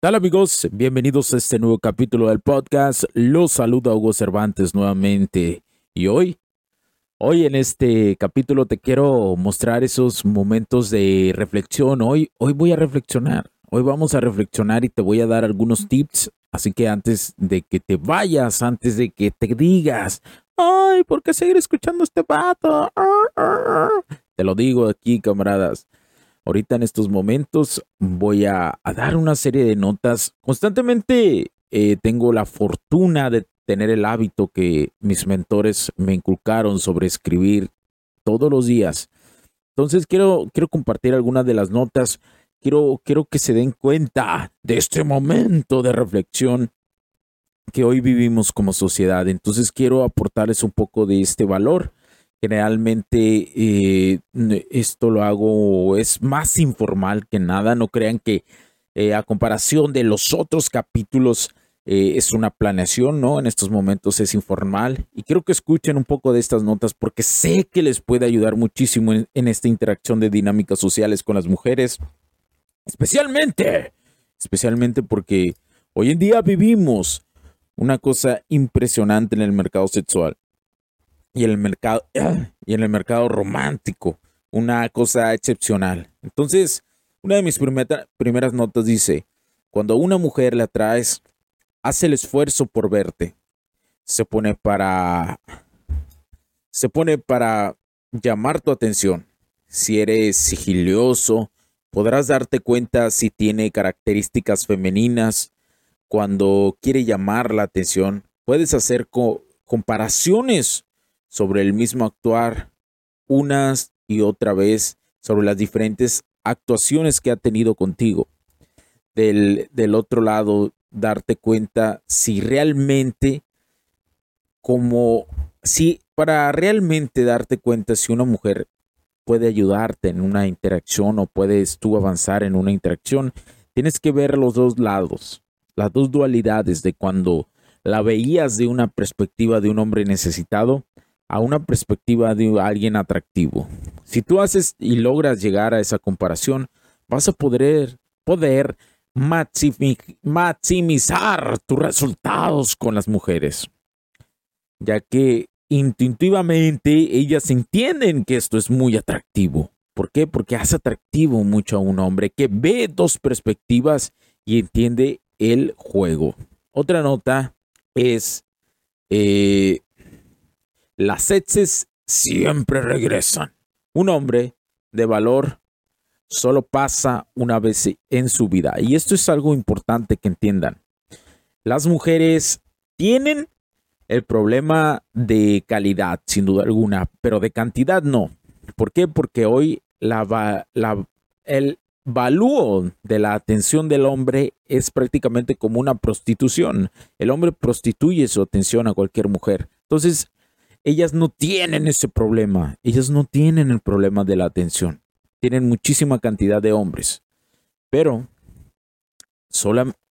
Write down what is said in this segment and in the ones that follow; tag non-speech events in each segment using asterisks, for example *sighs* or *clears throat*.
Hola amigos? Bienvenidos a este nuevo capítulo del podcast. Los saluda Hugo Cervantes nuevamente. Y hoy, hoy en este capítulo te quiero mostrar esos momentos de reflexión. Hoy, hoy voy a reflexionar. Hoy vamos a reflexionar y te voy a dar algunos tips. Así que antes de que te vayas, antes de que te digas, ay, ¿por qué seguir escuchando este pato? Te lo digo aquí, camaradas Ahorita en estos momentos voy a, dar una serie de notas. Constantemente eh, tengo la fortuna de tener el hábito que mis mentores me inculcaron sobre escribir todos los días. Entonces quiero, quiero compartir algunas de las notas. Quiero, quiero que se den cuenta de este momento de reflexión que hoy vivimos como sociedad. Entonces quiero aportarles un poco de este valor Generalmente eh, esto lo hago, es más informal que nada, no crean que eh, a comparación de los otros capítulos eh, es una planeación, ¿no? En estos momentos es informal y quiero que escuchen un poco de estas notas porque sé que les puede ayudar muchísimo en, esta interacción de dinámicas sociales con las mujeres, especialmente, especialmente porque hoy en día vivimos una cosa impresionante en el mercado sexual y en el mercado, *clears throat* y en el mercado romántico, una cosa excepcional. Entonces, una de mis primeras notas dice, cuando una mujer le atraes, hace el esfuerzo por verte. Se pone para se pone para llamar tu atención. Si eres sigilioso, podrás darte cuenta si tiene características femeninas. Cuando quiere llamar la atención, puedes hacer comparaciones sobre el mismo actuar unas y otra vez sobre las diferentes actuaciones que ha tenido contigo. Del, del otro lado, darte cuenta si realmente, como, si para realmente darte cuenta si una mujer puede ayudarte en una interacción o puedes tú avanzar en una interacción, tienes que ver los dos lados, las dos dualidades de cuando la veías de una perspectiva de un hombre necesitado a una perspectiva de alguien atractivo. Si tú haces y logras llegar a esa comparación, vas a poder, poder maximizar tus resultados con las mujeres, ya que instintivamente ellas entienden que esto es muy atractivo. ¿Por qué? Porque hace atractivo mucho a un hombre que ve dos perspectivas y entiende el juego. Otra nota es eh, las exes siempre regresan. Un hombre de valor solo pasa una vez en su vida. Y esto es algo importante que entiendan. Las mujeres tienen el problema de calidad, sin duda alguna, pero de cantidad no. ¿Por qué? Porque hoy la, el valúo de la atención del hombre es prácticamente como una prostitución. El hombre prostituye su atención a cualquier mujer. Entonces, ellas no tienen ese problema. Ellas no tienen el problema de la atención. Tienen muchísima cantidad de hombres. Pero,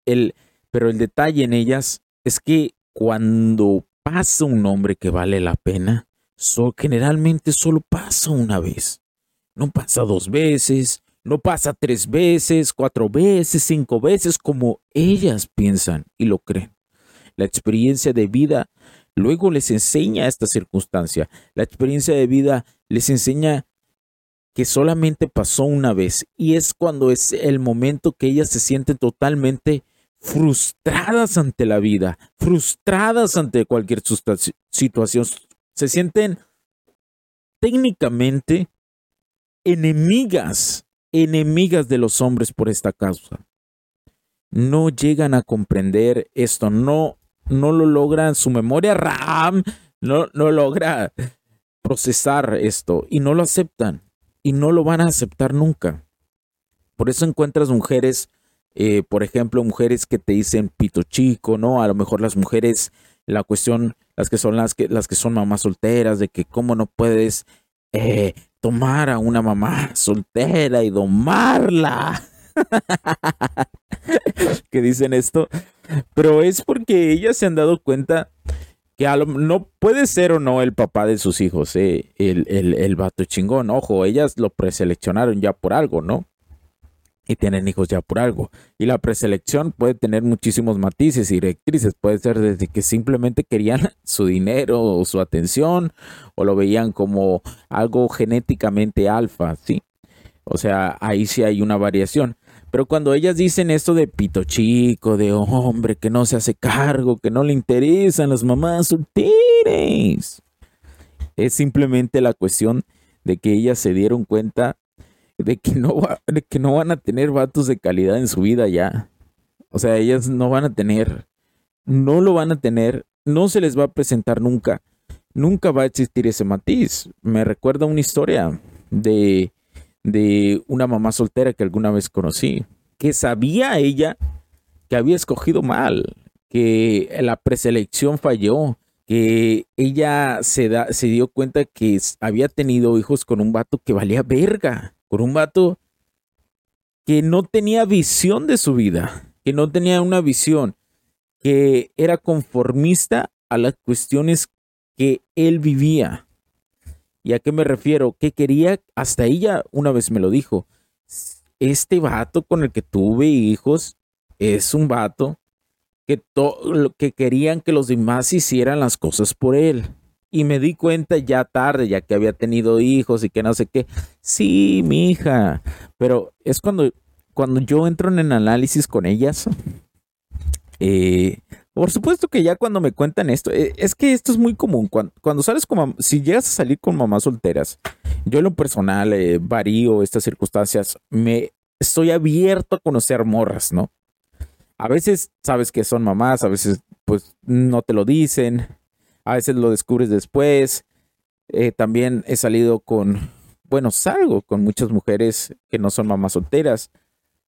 el, pero el detalle en ellas es que cuando pasa un hombre que vale la pena, generalmente solo pasa una vez. No pasa dos veces, no pasa tres veces, cuatro veces, cinco veces como ellas piensan y lo creen. La experiencia de vida luego les enseña esta circunstancia. La experiencia de vida les enseña que solamente pasó una vez y es cuando es el momento que ellas se sienten totalmente frustradas ante la vida, frustradas ante cualquier situación, se sienten técnicamente enemigas, enemigas de los hombres por esta causa. No llegan a comprender esto, no, no lo logran, su memoria RAM no, no logra procesar esto y no lo aceptan y no lo van a aceptar nunca. Por eso encuentras mujeres, eh, por ejemplo, mujeres que te dicen pito chico, ¿no? A lo mejor las mujeres, la cuestión, las que son las que, las que son mamás solteras, de que cómo no puedes eh, tomar a una mamá *laughs* soltera y domarla. *laughs* que dicen esto, pero es porque ellas se han dado cuenta que no puede ser o no el papá de sus hijos, eh, el, el, el vato chingón. Ojo, ellas lo preseleccionaron ya por algo, ¿no? Y tienen hijos ya por algo. Y la preselección puede tener muchísimos matices y directrices. Puede ser desde que simplemente querían *laughs* su dinero o su atención, o lo veían como algo genéticamente alfa, ¿sí? O sea, ahí sí hay una variación. Pero cuando ellas dicen esto de pito chico, de hombre que no se hace cargo, que no le interesan las mamás solteras, es simplemente la cuestión de que ellas se dieron cuenta de que no, de que no van a tener vatos de calidad en su vida ya. O sea, ellas no van a tener, no lo van a tener, no se les va a presentar nunca. Nunca va a existir ese matiz. Me recuerda una historia de de una mamá soltera que alguna vez conocí, que sabía ella que había escogido mal, que la preselección falló, que ella se, da, se dio cuenta que había tenido hijos con un vato que valía verga, con un vato que no tenía visión de su vida, que no tenía una visión, que era conformista a las cuestiones que él vivía. ¿Y a qué me refiero? Que quería, hasta ella una vez me lo dijo, este vato con el que tuve hijos es un vato que, que querían que los demás hicieran las cosas por él. Y me di cuenta ya tarde, ya que había tenido hijos y que no sé qué. Sí, mi hija. Pero es cuando, cuando yo entro en análisis con ellas. Eh, por supuesto que ya cuando me cuentan esto, eh, es que esto es muy común. Cuando, sales con, si llegas a salir con mamás solteras, yo en lo personal eh, varío estas circunstancias, me estoy abierto a conocer morras, ¿no? A veces sabes que son mamás, a veces pues no te lo dicen, a veces lo descubres después. Eh, también he salido con, bueno, salgo con muchas mujeres que no son mamás solteras,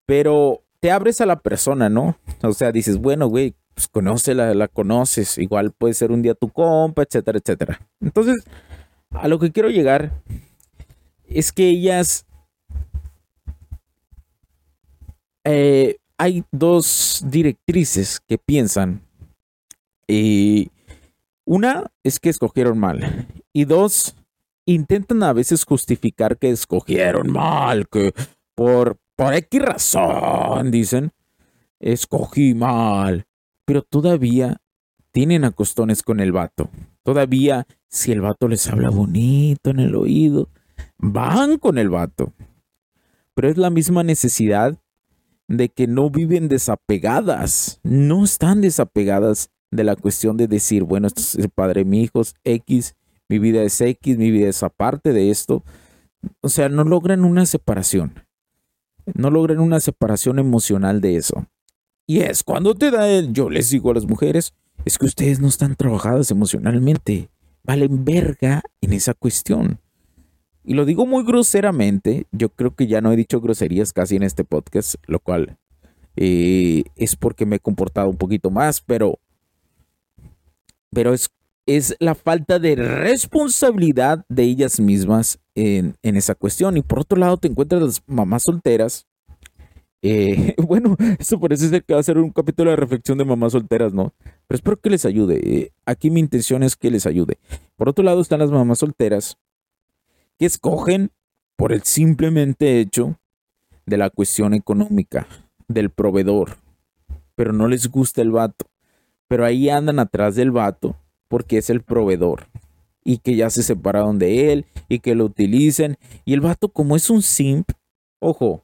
pero te abres a la persona, ¿no? O sea, dices, bueno, güey, pues conócela, la conoces, igual puede ser un día tu compa, etcétera, etcétera. Entonces, a lo que quiero llegar es que ellas... Eh, hay dos directrices que piensan. Y una es que escogieron mal. Y dos, intentan a veces justificar que escogieron mal, que por, por X razón, dicen, escogí mal pero todavía tienen acostones con el vato. Todavía, si el vato les habla bonito en el oído, van con el vato. Pero es la misma necesidad de que no viven desapegadas, no están desapegadas de la cuestión de decir, bueno, esto es el padre mi hijo, X, mi vida es X, mi vida es aparte de esto. O sea, no logran una separación. No logran una separación emocional de eso. Y es cuando te da el, yo les digo a las mujeres, es que ustedes no están trabajadas emocionalmente, valen verga en esa cuestión. Y lo digo muy groseramente, yo creo que ya no he dicho groserías casi en este podcast, lo cual eh, es porque me he comportado un poquito más, pero, pero es, es la falta de responsabilidad de ellas mismas en, en esa cuestión. Y por otro lado te encuentras las mamás solteras eh, *laughs* bueno, esto parece ser que va a ser un capítulo de reflexión de mamás solteras, ¿no? Pero espero que les ayude. Eh, aquí mi intención es que les ayude. Por otro lado están las mamás solteras que escogen por el simplemente hecho de la cuestión económica, del proveedor, pero no les gusta el vato. Pero ahí andan atrás del vato porque es el proveedor y que ya se separaron de él y que lo utilicen. Y el vato, como es un simp, ojo,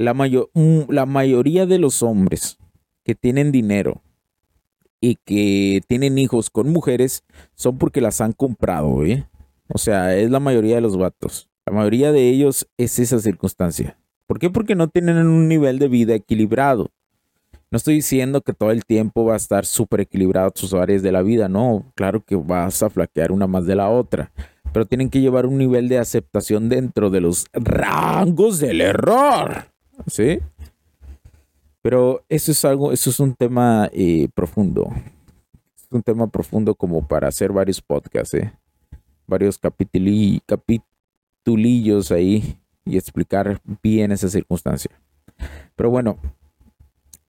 la, mm, la mayoría de los hombres que tienen dinero y que tienen hijos con mujeres son porque las han comprado, ¿eh? O sea, es la mayoría de los vatos. La mayoría de ellos es esa circunstancia. ¿Por qué? Porque no tienen un nivel de vida equilibrado. No estoy diciendo que todo el tiempo va a estar súper equilibrado sus áreas de la vida, no, claro que vas a flaquear una más de la otra, pero tienen que llevar un nivel de aceptación dentro de los rangos del error, ¿sí? Pero eso es algo, eso es un tema eh, profundo, es un tema profundo como para hacer varios podcasts, ¿eh? varios capitulillos ahí y explicar bien esa circunstancia. Pero bueno,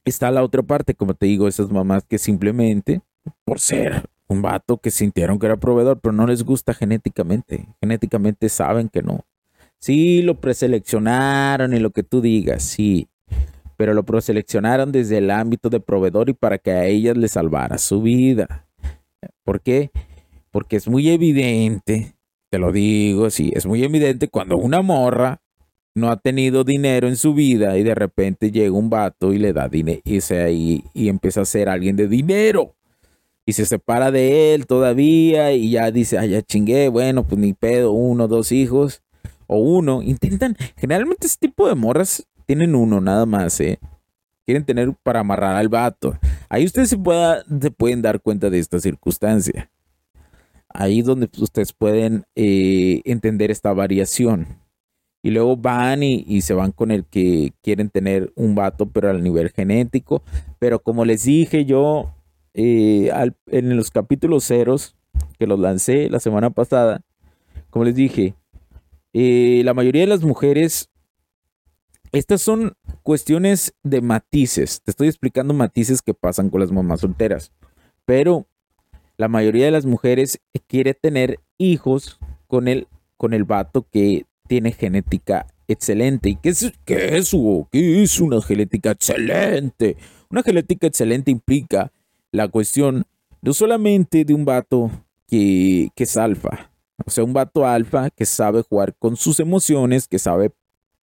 está la otra parte, como te digo, esas mamás que simplemente, por ser un vato que sintieron que era proveedor, pero no les gusta genéticamente. Genéticamente saben que no. Sí, lo preseleccionaron y lo que tú digas, sí. Pero lo preseleccionaron desde el ámbito de proveedor y para que a ellas les salvara su vida. ¿Por qué? Porque es muy evidente, te lo digo, sí, es muy evidente cuando una morra no ha tenido dinero en su vida y de repente llega un vato y le da dinero y, y, y empieza a ser alguien de dinero y se separa de él todavía y ya dice, ay, ya chingué, bueno, pues ni pedo, uno, dos hijos o uno. Intentan, generalmente este tipo de morras tienen uno nada más, ¿eh? Quieren tener para amarrar al vato. Ahí ustedes se, se pueden dar cuenta de esta circunstancia. Ahí donde ustedes pueden eh, entender esta variación y luego van y, se van con el que quieren tener un vato, pero al nivel genético. Pero como les dije yo eh, en los capítulos ceros que los lancé la semana pasada, como les dije, eh, la mayoría de las mujeres, estas son cuestiones de matices. Te estoy explicando matices que pasan con las mamás solteras. Pero la mayoría de las mujeres quiere tener hijos con el, con el vato que tiene genética excelente. ¿Y qué es, qué es, ¿Qué es una genética excelente? Una genética excelente implica la cuestión no solamente de un vato que, que es alfa, o sea, un vato alfa que sabe jugar con sus emociones, que sabe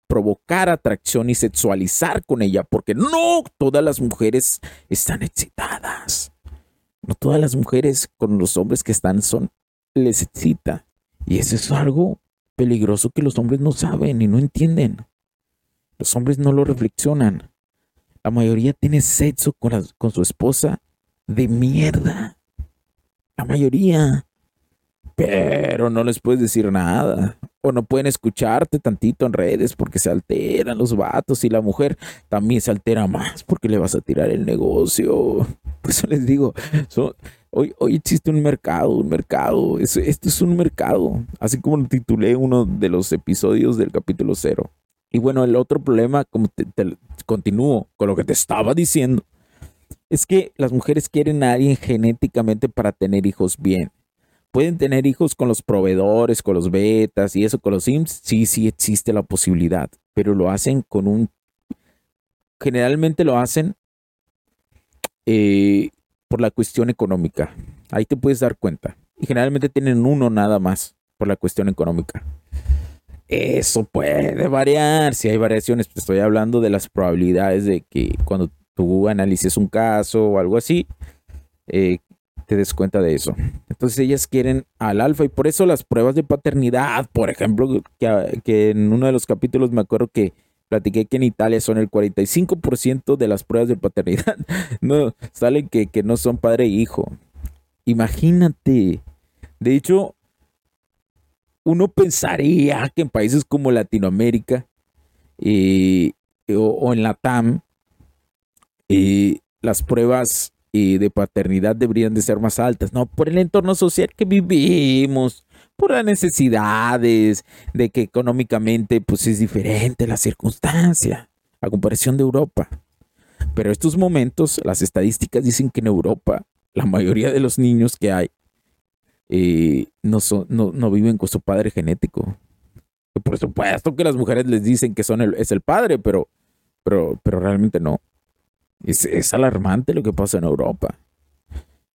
provocar atracción y sexualizar con ella, porque no todas las mujeres están excitadas. No todas las mujeres con los hombres que están son les excita. Y eso es algo peligroso que los hombres no saben y no entienden. Los hombres no lo reflexionan. La mayoría tiene sexo con, con su esposa de mierda. La mayoría. Pero no les puedes decir nada. O no pueden escucharte tantito en redes porque se alteran los vatos y la mujer también se altera más porque le vas a tirar el negocio. *laughs* Por eso les digo, Hoy, hoy existe un mercado, un mercado. Es, este es un mercado. Así como lo titulé uno de los episodios del capítulo cero. Y bueno, el otro problema, como te, continúo con lo que te estaba diciendo, es que las mujeres quieren a alguien genéticamente para tener hijos bien. Pueden tener hijos con los proveedores, con los betas y eso, con los sims. Sí, sí existe la posibilidad, pero lo hacen con un... Generalmente lo hacen eh, por la cuestión económica. Ahí te puedes dar cuenta. Y generalmente tienen uno nada más por la cuestión económica. Eso puede variar. Si hay variaciones, estoy hablando de las probabilidades de que cuando tú analices un caso o algo así, eh, te des cuenta de eso. Entonces ellas quieren al alfa y por eso las pruebas de paternidad, por ejemplo, que, que en uno de los capítulos me acuerdo que platiqué que en Italia son el 45% de las pruebas de paternidad. *laughs* No, salen que, no son padre e hijo. Imagínate. De hecho, uno pensaría que en países como Latinoamérica eh, o, en la TAM, eh, las pruebas eh, de paternidad deberían de ser más altas, ¿no? Por el entorno social que vivimos, por las necesidades, de que económicamente pues es diferente la circunstancia a comparación de Europa. Pero estos momentos, las estadísticas dicen que en Europa la mayoría de los niños que hay eh, no, son, no, viven con su padre genético. por supuesto que las mujeres les dicen que son el, es el padre, pero, pero, pero realmente no. Es, alarmante lo que pasa en Europa.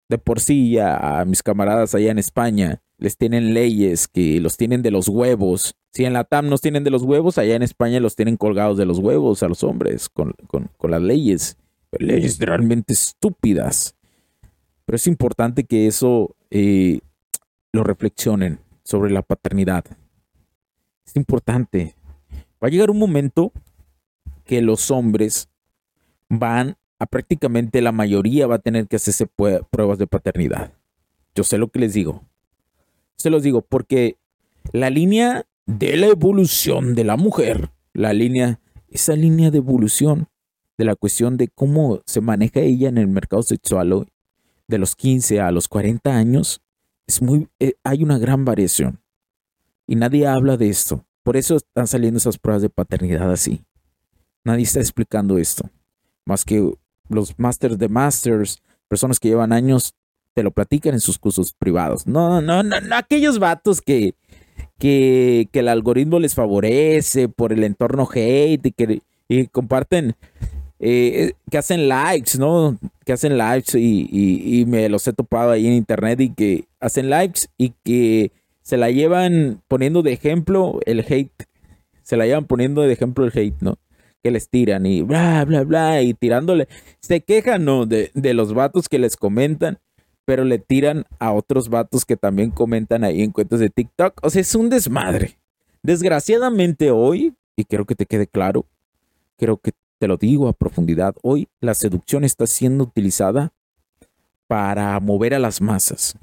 De por sí a mis camaradas allá en España les tienen leyes que los tienen de los huevos. Si en la TAM nos tienen de los huevos, allá en España los tienen colgados de los huevos a los hombres con, las leyes. Leyes realmente estúpidas. Pero es importante que eso eh, lo reflexionen sobre la paternidad. Es importante. Va a llegar un momento que los hombres van a prácticamente la mayoría va a tener que hacerse pruebas de paternidad. Yo sé lo que les digo se los digo porque la línea de la evolución de la mujer, la línea, esa línea de evolución de la cuestión de cómo se maneja ella en el mercado sexual hoy, de los 15 a los 40 años, es muy, eh, hay una gran variación. Y nadie habla de esto. Por eso están saliendo esas pruebas de paternidad así. Nadie está explicando esto. Más que los masters de masters, personas que llevan años te lo platican en sus cursos privados. No, no, no, no aquellos vatos que, que, el algoritmo les favorece por el entorno hate y que comparten, eh, que hacen likes, ¿no? Que hacen likes y, me los he topado ahí en internet y que hacen likes y que se la llevan poniendo de ejemplo el hate. Se la llevan poniendo de ejemplo el hate, ¿no? Que les tiran y bla, bla, bla, y tirándole. Se quejan, ¿no? De, de los vatos que les comentan pero le tiran a otros vatos que también comentan ahí en cuentos de TikTok. O sea, es un desmadre. Desgraciadamente hoy, y quiero que te quede claro, creo que te lo digo a profundidad, hoy la seducción está siendo utilizada para mover a las masas.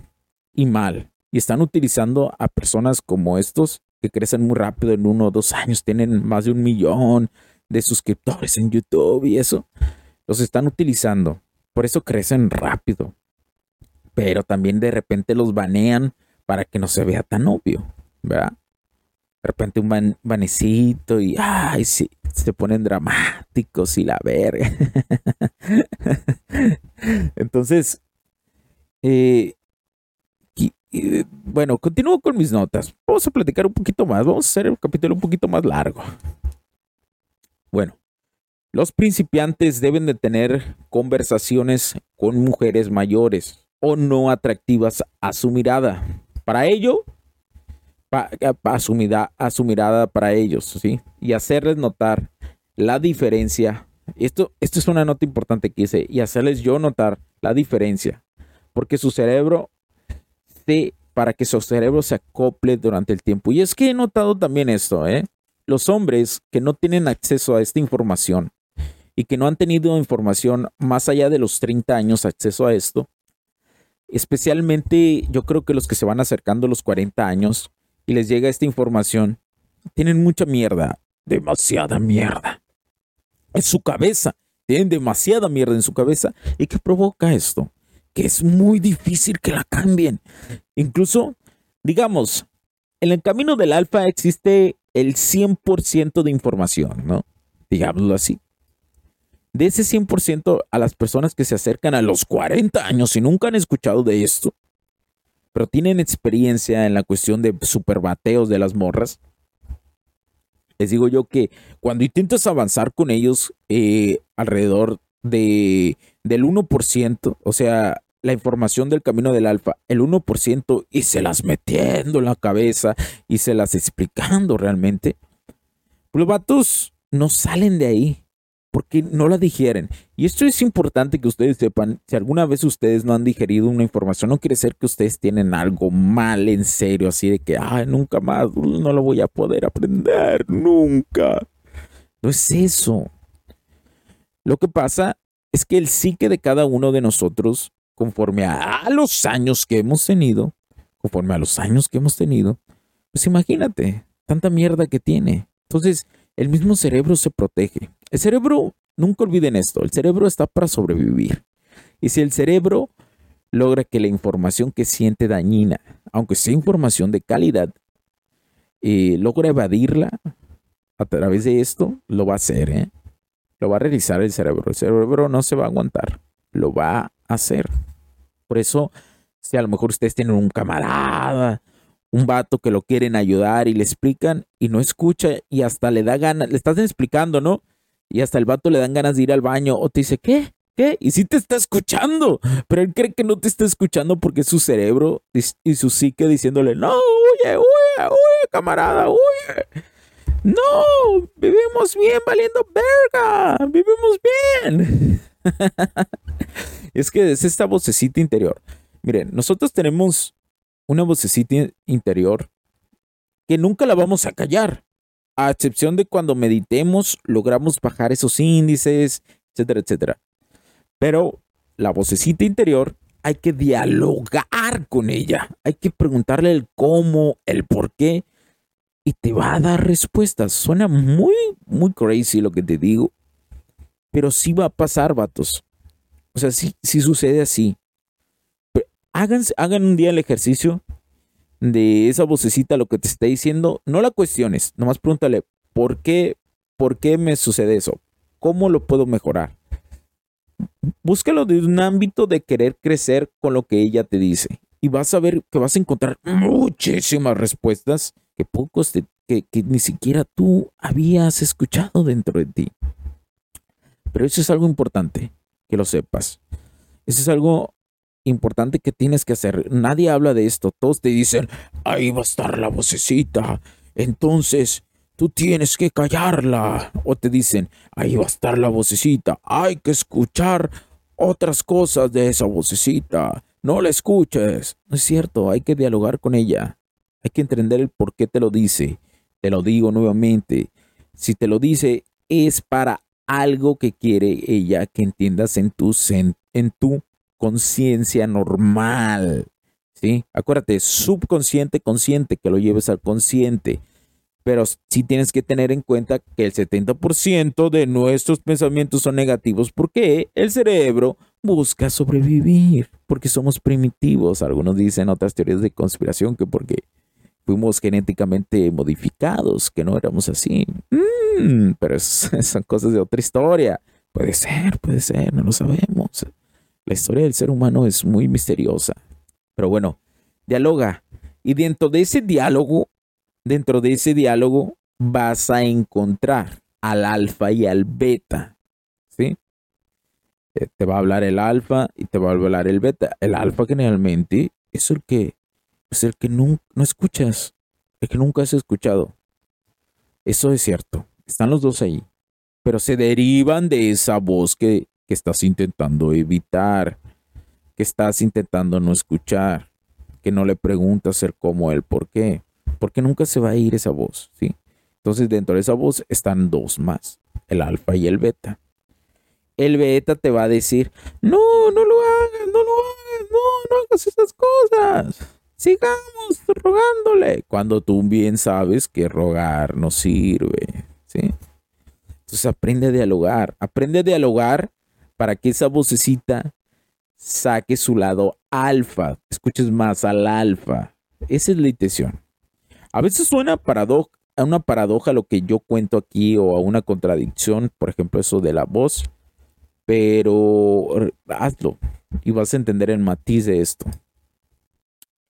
Y mal. Y están utilizando a personas como estos que crecen muy rápido en uno o dos años, tienen más de un millón de suscriptores en YouTube y eso. Los están utilizando. Por eso crecen rápido pero también de repente los banean para que no se vea tan obvio, ¿verdad? De repente un banecito y ay, sí, se ponen dramáticos y la verga. *laughs* Entonces, eh, bueno, continúo con mis notas. Vamos a platicar un poquito más. Vamos a hacer el capítulo un poquito más largo. Bueno, los principiantes deben de tener conversaciones con mujeres mayores o no atractivas a su mirada. Para ello, a, su mirada, para ellos, ¿sí? Y hacerles notar la diferencia. Esto, esto es una nota importante que hice, y hacerles yo notar la diferencia, porque su cerebro se, para que su cerebro se acople durante el tiempo. Y es que he notado también esto, ¿eh? Los hombres que no tienen acceso a esta información y que no han tenido información más allá de los 30 años acceso a esto, Especialmente yo creo que los que se van acercando a los 40 años y les llega esta información, tienen mucha mierda, demasiada mierda. En su cabeza, tienen demasiada mierda en su cabeza. ¿Y qué provoca esto? Que es muy difícil que la cambien. Incluso, digamos, en el camino del alfa existe el 100% de información, ¿no? Digámoslo así de ese 100% a las personas que se acercan a los 40 años y nunca han escuchado de esto, pero tienen experiencia en la cuestión de superbateos de las morras, les digo yo que cuando intentas avanzar con ellos eh, alrededor de, del 1%, o sea, la información del camino del alfa, el 1%, y se las metiendo en la cabeza y se las explicando realmente, los vatos no salen de ahí porque no la digieren. Y esto es importante que ustedes sepan, si alguna vez ustedes no han digerido una información, no quiere ser que ustedes tienen algo mal en serio, así de que, ay, nunca más, no lo voy a poder aprender, nunca. No es eso. Lo que pasa es que el psique de cada uno de nosotros, conforme a los años que hemos tenido, conforme a los años que hemos tenido, pues imagínate, tanta mierda que tiene. Entonces, el mismo cerebro se protege. El cerebro, nunca olviden esto, el cerebro está para sobrevivir. Y si el cerebro logra que la información que siente dañina, aunque sea información de calidad, eh, logra evadirla a través de esto, lo va a hacer, ¿eh? Lo va a realizar el cerebro. El cerebro no se va a aguantar, lo va a hacer. Por eso, si a lo mejor ustedes tienen un camarada un vato que lo quieren ayudar y le explican y no escucha y hasta le da ganas, le estás explicando, ¿no? Y hasta el vato le dan ganas de ir al baño o te dice, ¿qué? ¿Qué? Y sí te está escuchando, pero él cree que no te está escuchando porque es su cerebro y su psique diciéndole, no, huye, huye, huye, camarada, huye. No, vivimos bien valiendo verga, vivimos bien. *laughs* es que es esta vocecita interior. Miren, nosotros tenemos una vocecita interior que nunca la vamos a callar, a excepción de cuando meditemos, logramos bajar esos índices, etcétera, etcétera. Pero la vocecita interior hay que dialogar con ella, hay que preguntarle el cómo, el por qué, y te va a dar respuestas. Suena muy, muy crazy lo que te digo, pero sí va a pasar, vatos. O sea, sí, sí sucede así hagan un día el ejercicio de esa vocecita, lo que te está diciendo. No la cuestiones, nomás pregúntale, ¿por qué, ¿por qué me sucede eso? ¿Cómo lo puedo mejorar? Búscalo de un ámbito de querer crecer con lo que ella te dice. Y vas a ver que vas a encontrar muchísimas respuestas que pocos que ni siquiera tú habías escuchado dentro de ti. Pero eso es algo importante, que lo sepas. Eso es algo importante que tienes que hacer. Nadie habla de esto. Todos te dicen, ahí va a estar la vocecita. Entonces, tú tienes que callarla. O te dicen, ahí va a estar la vocecita. Hay que escuchar otras cosas de esa vocecita. No la escuches. No es cierto, hay que dialogar con ella. Hay que entender el por qué te lo dice. Te lo digo nuevamente. Si te lo dice, es para algo que quiere ella que entiendas en tu, en tu conciencia normal. ¿Sí? Acuérdate, subconsciente, consciente, que lo lleves al consciente. Pero sí tienes que tener en cuenta que el 70% de nuestros pensamientos son negativos porque el cerebro busca sobrevivir, porque somos primitivos. Algunos dicen otras teorías de conspiración que porque fuimos genéticamente modificados, que no éramos así. Mm, pero *laughs* son cosas de otra historia. Puede ser, puede ser, no lo sabemos. La historia del ser humano es muy misteriosa. Pero bueno, dialoga. Y dentro de ese diálogo, dentro de ese diálogo, vas a encontrar al alfa y al beta. ¿Sí? Eh, te va a hablar el alfa y te va a hablar el beta. El alfa generalmente es el que, es el que no, no escuchas, el que nunca has escuchado. Eso es cierto. Están los dos ahí. Pero se derivan de esa voz que que estás intentando evitar, que estás intentando no escuchar, que no le preguntas el cómo, el por qué, porque nunca se va a ir esa voz, ¿sí? Entonces dentro de esa voz están dos más, el alfa y el beta. El beta te va a decir, no, no lo hagas, no lo hagas, no, no hagas esas cosas. Sigamos rogándole. Cuando tú bien sabes que rogar no sirve, ¿sí? Entonces aprende a dialogar, aprende a dialogar para que esa vocecita saque su lado alfa, escuches más al alfa. Esa es la intención. A veces suena a una paradoja lo que yo cuento aquí o a una contradicción, por ejemplo, eso de la voz, pero hazlo y vas a entender el matiz de esto.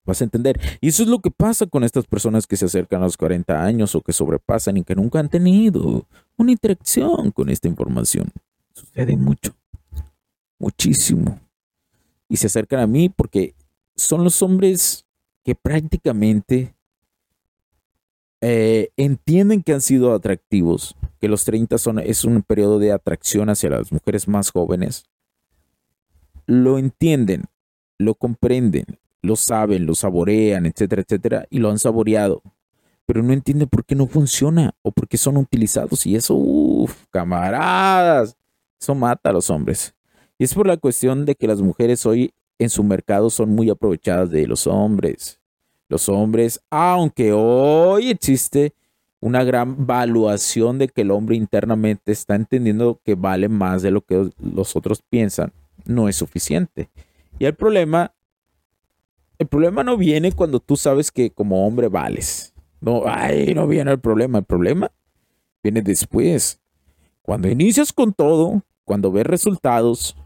Vas a entender. Y eso es lo que pasa con estas personas que se acercan a los 40 años o que sobrepasan y que nunca han tenido una interacción con esta información. Sucede mucho muchísimo. Y se acercan a mí porque son los hombres que prácticamente eh, entienden que han sido atractivos, que los 30 son, es un periodo de atracción hacia las mujeres más jóvenes. Lo entienden, lo comprenden, lo saben, lo saborean, etcétera, etcétera, y lo han saboreado. Pero no entienden por qué no funciona o por qué son utilizados. Y eso, uff, camaradas, eso mata a los hombres. Y es por la cuestión de que las mujeres hoy en su mercado son muy aprovechadas de los hombres. Los hombres, aunque hoy existe una gran valuación de que el hombre internamente está entendiendo que vale más de lo que los otros piensan, no es suficiente. Y el problema, el problema no viene cuando tú sabes que como hombre vales. No, ahí no viene el problema. El problema viene después. Cuando inicias con todo, cuando ves resultados,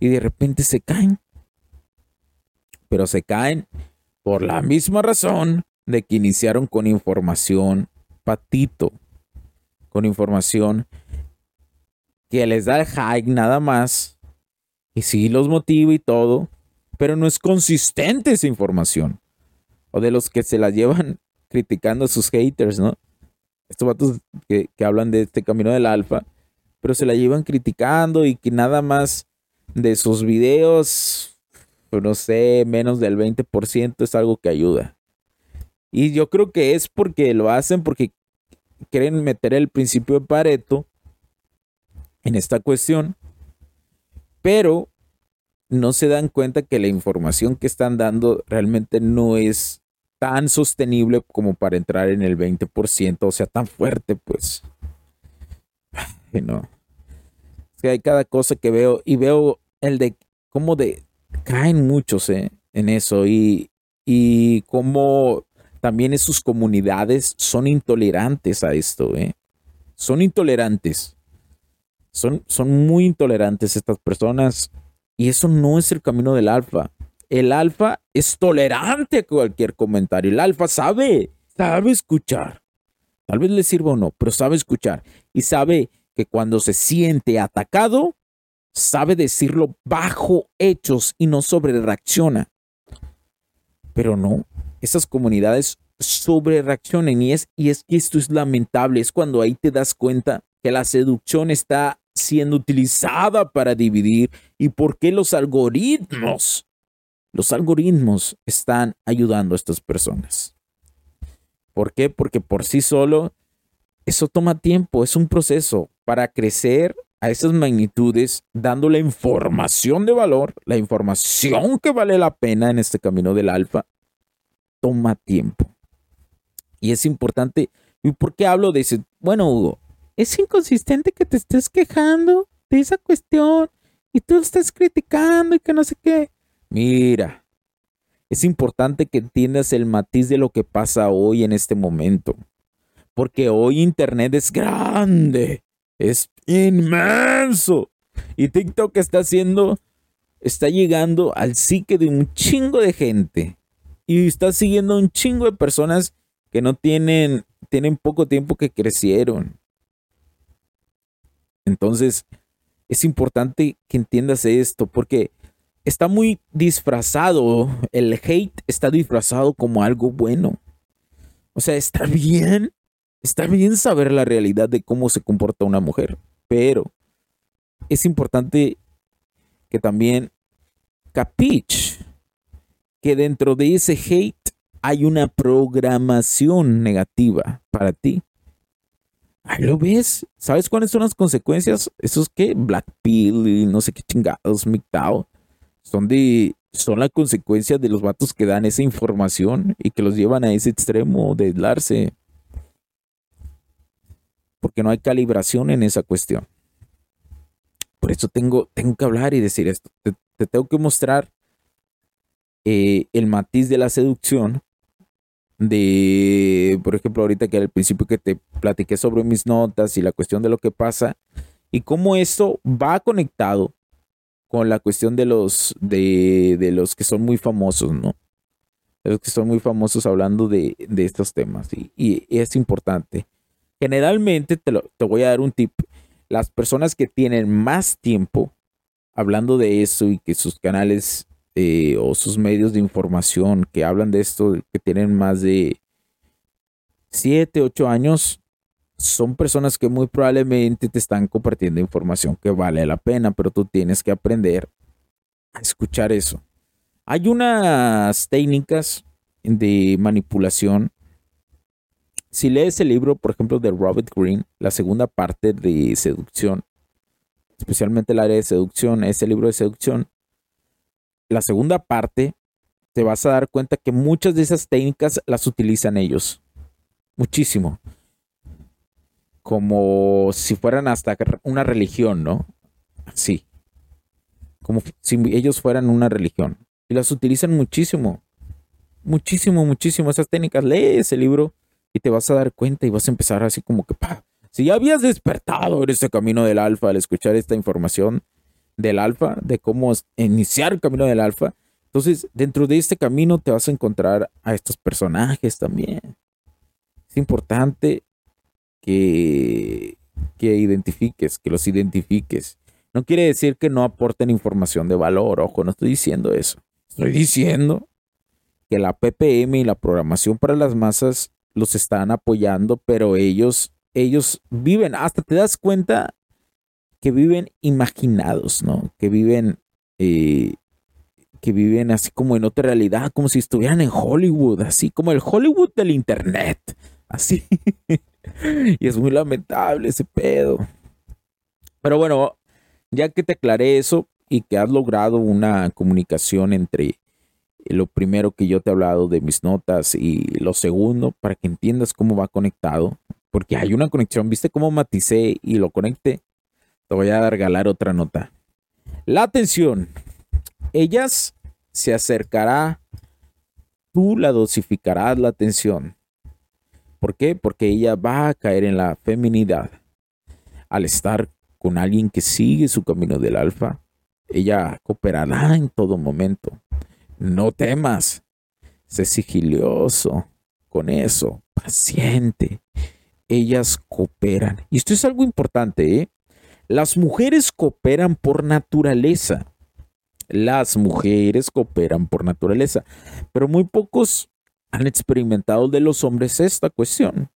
y de repente se caen. Pero se caen Por la misma razón de que iniciaron con información patito, con información que les da el hype nada más, y sí los motiva y todo, pero no es consistente esa información. O de los que se la llevan *laughs* criticando a sus haters, ¿no? Estos vatos que, que hablan de este camino del alfa, pero se la llevan criticando y que nada más de sus videos, pues, no sé, menos del 20% es algo que ayuda. Y yo creo que es porque lo hacen porque quieren meter el principio de Pareto en esta cuestión, pero no se dan cuenta que la información que están dando realmente no es tan sostenible como para entrar en el 20%, o sea, tan fuerte, pues. *sighs* No. Es que hay cada cosa que veo y veo el de cómo de caen muchos eh, en eso y, y cómo también sus comunidades son intolerantes a esto, ¿eh? Son intolerantes. Son, son muy intolerantes estas personas y eso no es el camino del alfa. El alfa es tolerante a cualquier comentario. El alfa sabe, sabe escuchar. Tal vez le sirva o no, pero sabe escuchar. Y sabe que cuando se siente atacado, sabe decirlo bajo hechos y no sobre reacciona. Pero no, esas comunidades sobre reaccionan y es, y es que esto es lamentable, es cuando ahí te das cuenta que la seducción está siendo utilizada para dividir y por qué los algoritmos, los algoritmos están ayudando a estas personas. ¿Por qué? Porque por sí solo eso toma tiempo, es un proceso para crecer a esas magnitudes, dando la información de valor, la información que vale la pena en este camino del alfa, toma tiempo. Y es importante. ¿Y por qué hablo de ese? Bueno, Hugo, es inconsistente que te estés quejando de esa cuestión y tú estés criticando y que no sé qué. Mira, es importante que entiendas el matiz de lo que pasa hoy en este momento. Porque hoy Internet es grande, es inmenso. Y TikTok está haciendo, está llegando al psique de un chingo de gente. Y está siguiendo un chingo de personas que no tienen, tienen poco tiempo que crecieron. Entonces, es importante que entiendas esto porque está muy disfrazado, el hate está disfrazado como algo bueno. O sea, está *laughs* bien, está bien saber la realidad de cómo se comporta una mujer, pero es importante que también capich que dentro de ese hate hay una programación negativa para ti. Ahí lo ves. ¿Sabes cuáles son las consecuencias? Esos que Black Pill y no sé qué chingados, MGTOW. Son de. Son la consecuencia de los vatos que dan esa información y que los llevan a ese extremo de darse. Porque no hay calibración en esa cuestión. Por eso tengo, tengo que hablar y decir esto. Te, tengo que mostrar eh, el matiz de la seducción de, por ejemplo, ahorita que al principio que te platiqué sobre mis notas y la cuestión de lo que pasa y cómo esto va conectado con la cuestión de los, de, de los que son muy famosos, ¿no? Los que son muy famosos hablando de, de estos temas y, y, es importante. Generalmente, te, lo, te voy a dar un tip, las personas que tienen más tiempo hablando de eso y que sus canales eh, o sus medios de información que hablan de esto, que tienen más de 7, 8 años, son personas que muy probablemente te están compartiendo información que vale la pena, pero tú tienes que aprender a escuchar eso. Hay unas técnicas de manipulación. Si lees el libro, por ejemplo, de Robert Greene, la segunda parte de seducción, especialmente el área de seducción, ese libro de seducción, la segunda parte, te vas a dar cuenta que muchas de esas técnicas las utilizan ellos. Muchísimo. Como si fueran hasta una religión, ¿no? Sí. Como si ellos fueran una religión. Y las utilizan muchísimo. Muchísimo, muchísimo. Esas técnicas. Lee ese libro y te vas a dar cuenta y vas a empezar así como que, si ya habías despertado en ese camino del alfa al escuchar esta información, del alfa, de cómo iniciar el camino del alfa, Entonces, dentro de este camino te vas a encontrar a estos personajes también. Es importante que, que identifiques, que los identifiques. No quiere decir que no aporten información de valor, ojo, no estoy diciendo eso. Estoy diciendo que la PPM y la programación para las masas los están apoyando, pero ellos, ellos viven, hasta te das cuenta que viven imaginados, ¿no? Que viven eh, que viven así como en otra realidad, como si estuvieran en Hollywood, así como el Hollywood del Internet, así. *laughs* y es muy lamentable ese pedo. Pero bueno, ya que te aclaré eso y que has logrado una comunicación entre lo primero que yo te he hablado de mis notas y lo segundo, para que entiendas cómo va conectado, porque hay una conexión, ¿viste cómo maticé y lo conecté? Te voy a regalar otra nota. La atención ellas se acercará, tú la dosificarás la atención. ¿Por qué? Porque ella va a caer en la feminidad. Al estar con alguien que sigue su camino del alfa, ella cooperará en todo momento. No temas, sé sigilioso con eso, paciente. Ellas cooperan. Y esto es algo importante, ¿eh? Las mujeres cooperan por naturaleza las mujeres cooperan por naturaleza, pero muy pocos han experimentado de los hombres esta cuestión.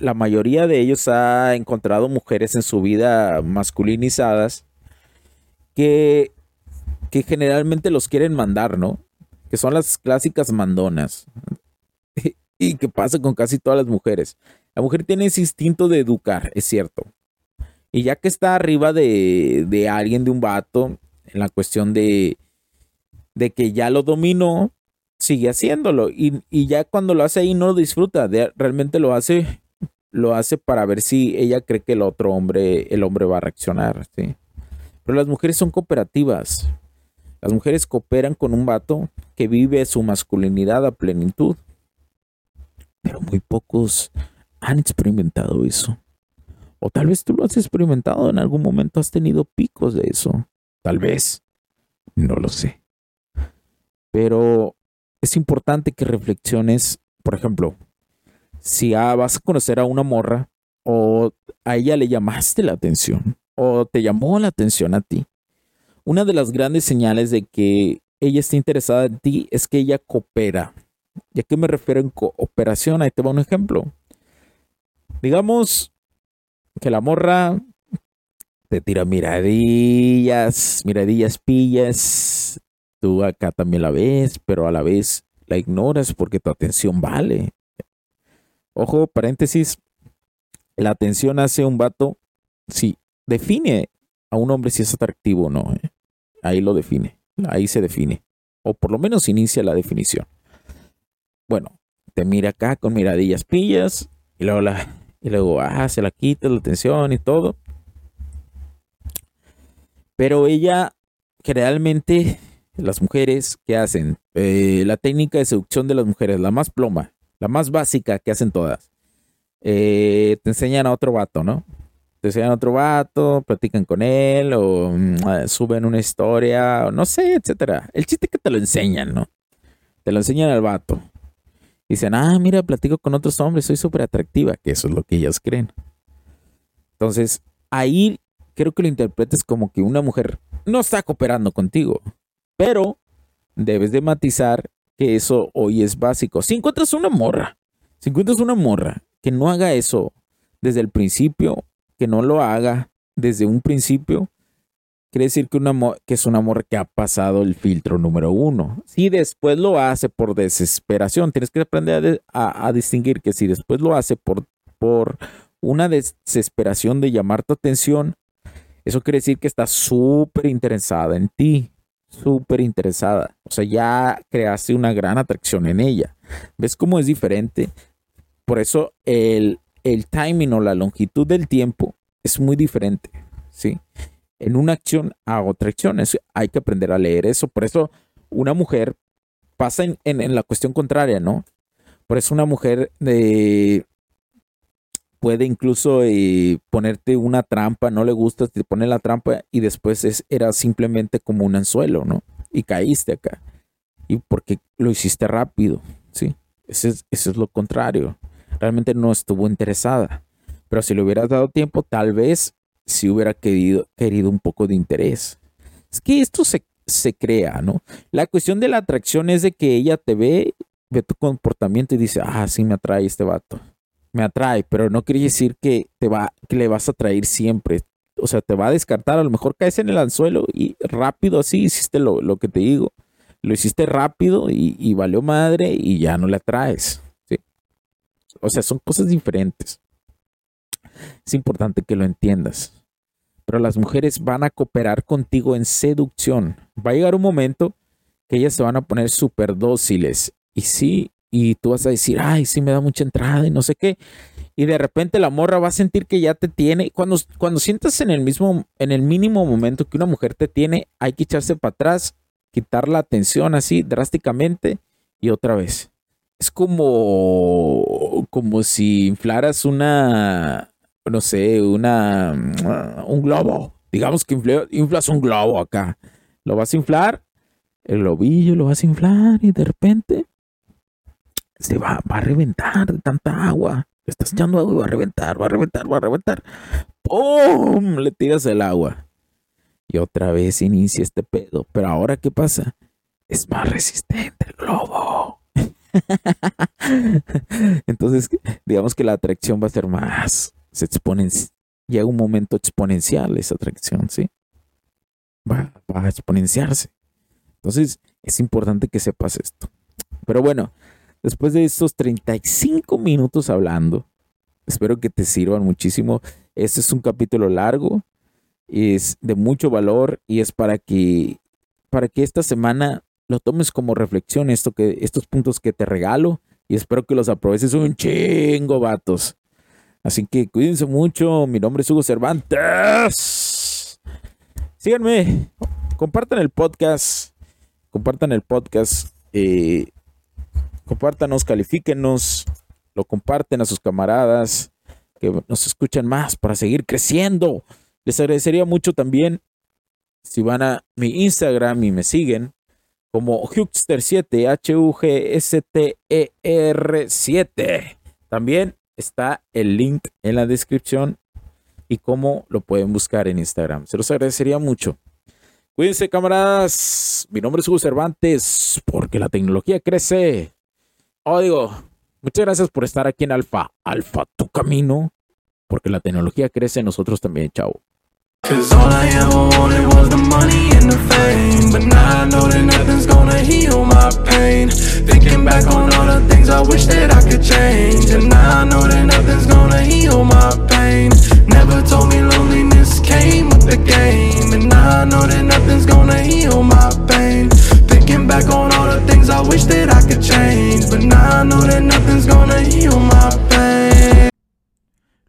La mayoría de ellos ha encontrado mujeres en su vida masculinizadas que, que generalmente los quieren mandar, ¿no? Que son las clásicas mandonas. *laughs* y que pasa con casi todas las mujeres. La mujer tiene ese instinto de educar, es cierto. Y ya que está arriba de, de alguien, de un vato, en la cuestión de, de que ya lo dominó, sigue haciéndolo. Y, ya cuando lo hace ahí no lo disfruta, realmente lo hace, lo hace para ver si ella cree que el otro hombre, el hombre va a reaccionar. ¿sí? Pero las mujeres son cooperativas. Las mujeres cooperan con un vato que vive su masculinidad a plenitud. Pero muy pocos han experimentado eso. O tal vez tú lo has experimentado, en algún momento has tenido picos de eso. Tal vez. No lo sé. Pero es importante que reflexiones, por ejemplo, si vas a conocer a una morra o a ella le llamaste la atención o te llamó la atención a ti. Una de las grandes señales de que ella está interesada en ti es que ella coopera. ¿Y a qué me refiero en cooperación? Ahí te va un ejemplo. Digamos que la morra te tira miradillas, miradillas pillas. Tú acá también la ves, pero a la vez la ignoras porque tu atención vale. Ojo, paréntesis, la atención hace un vato, sí, define a un hombre si es atractivo o no. ¿eh? Ahí lo define, ahí se define. O por lo menos inicia la definición. Bueno, te mira acá con miradillas pillas y luego, la, y luego ah, se la quita la atención y todo. Pero ella, generalmente, las mujeres, ¿qué hacen? Eh, la técnica de seducción de las mujeres, la más ploma, la más básica que hacen todas. Eh, te enseñan a otro vato, ¿no? Te enseñan a otro vato, platican con él o mm, ah, suben una historia, no sé, etcétera. El chiste es que te lo enseñan, ¿no? Te lo enseñan al vato. Dicen, ah, mira, platico con otros hombres, soy súper atractiva, que eso es lo que ellas creen. Entonces, ahí creo que lo interpretes como que una mujer no está cooperando contigo, pero debes de matizar que eso hoy es básico. Si encuentras una morra, si encuentras una morra que no haga eso desde el principio, que no lo haga desde un principio, quiere decir que, es una morra que ha pasado el filtro número uno. Si después lo hace por desesperación, tienes que aprender a, a distinguir que si después lo hace por, por una desesperación de llamar tu atención, eso quiere decir que está súper interesada en ti, súper interesada. O sea, ya creaste una gran atracción en ella. ¿Ves cómo es diferente? Por eso el, el timing o la longitud del tiempo es muy diferente, ¿sí? En una acción a otra acción. hay que aprender a leer eso. Por eso una mujer pasa en, la cuestión contraria, ¿no? Por eso una mujer de puede incluso eh, ponerte una trampa, no le gusta, te pone la trampa y después es, era simplemente como un anzuelo, ¿no? y caíste acá. Y porque lo hiciste rápido, ¿sí? Eso es, eso es lo contrario. Realmente no estuvo interesada. Pero si le hubieras dado tiempo, tal vez si hubiera querido, querido un poco de interés. Es que esto se, se crea, ¿no? La cuestión de la atracción es de que ella te ve, ve tu comportamiento y dice, ah, sí me atrae este vato. Me atrae, pero no quiere decir que, te va, que le vas a atraer siempre. O sea, te va a descartar. A lo mejor caes en el anzuelo y rápido así hiciste lo, lo que te digo. Lo hiciste rápido y, y, valió madre y ya no le atraes. ¿sí? O sea, son cosas diferentes. Es importante que lo entiendas. Pero las mujeres van a cooperar contigo en seducción. Va a llegar un momento que ellas se van a poner súper dóciles. Y sí, y tú vas a decir, ay, sí me da mucha entrada y no sé qué. Y de repente la morra va a sentir que ya te tiene. Cuando, cuando sientas en el mismo, en el mínimo momento que una mujer te tiene, hay que echarse para atrás, quitar la atención así drásticamente y otra vez. Es como, como si inflaras una, no sé, una, un globo. Digamos que inflas un globo acá. Lo vas a inflar, el globillo lo vas a inflar y de repente se va, va a reventar de tanta agua. Le estás echando agua y va a reventar, va a reventar, va a reventar. ¡Pum! Le tiras el agua. Y otra vez inicia este pedo. Pero ahora, ¿qué pasa? Es más resistente el globo. *laughs* Entonces, digamos que la atracción va a ser más, se exponen, llega un momento exponencial esa atracción, ¿sí? Va, va a exponenciarse. Entonces, es importante que sepas esto. Pero bueno, después de estos 35 minutos hablando, espero que te sirvan muchísimo. Este es un capítulo largo, es de mucho valor y es para que, para que esta semana lo tomes como reflexión, esto que, estos puntos que te regalo y espero que los aproveches un chingo, vatos. Así que cuídense mucho. Mi nombre es Hugo Cervantes. Síganme. Compartan el podcast. Compartan el podcast. Eh, compártanos, califíquenos. Lo comparten a sus camaradas. Que nos escuchen más para seguir creciendo. Les agradecería mucho también si van a mi Instagram y me siguen como Hugster7, H-U-G-S-T-E-R-7. También está el link en la descripción y cómo lo pueden buscar en Instagram. Se los agradecería mucho. Cuídense, camaradas. Mi nombre es Hugo Cervantes, porque la tecnología crece. Oh, digo, muchas gracias por estar aquí en Alfa. Alfa, tu camino, porque la tecnología crece, nosotros también, chao. Cause all I ever wanted was the money and the fame. But now I know that nothing's gonna heal my pain. Thinking back on all the things I wish that I could change. And now I know that nothing's gonna heal my pain. Never told me loneliness came with the game. And now I know that nothing's gonna heal my pain. Thinking back on all the things I wish that I could change. But now I know that nothing's gonna heal my pain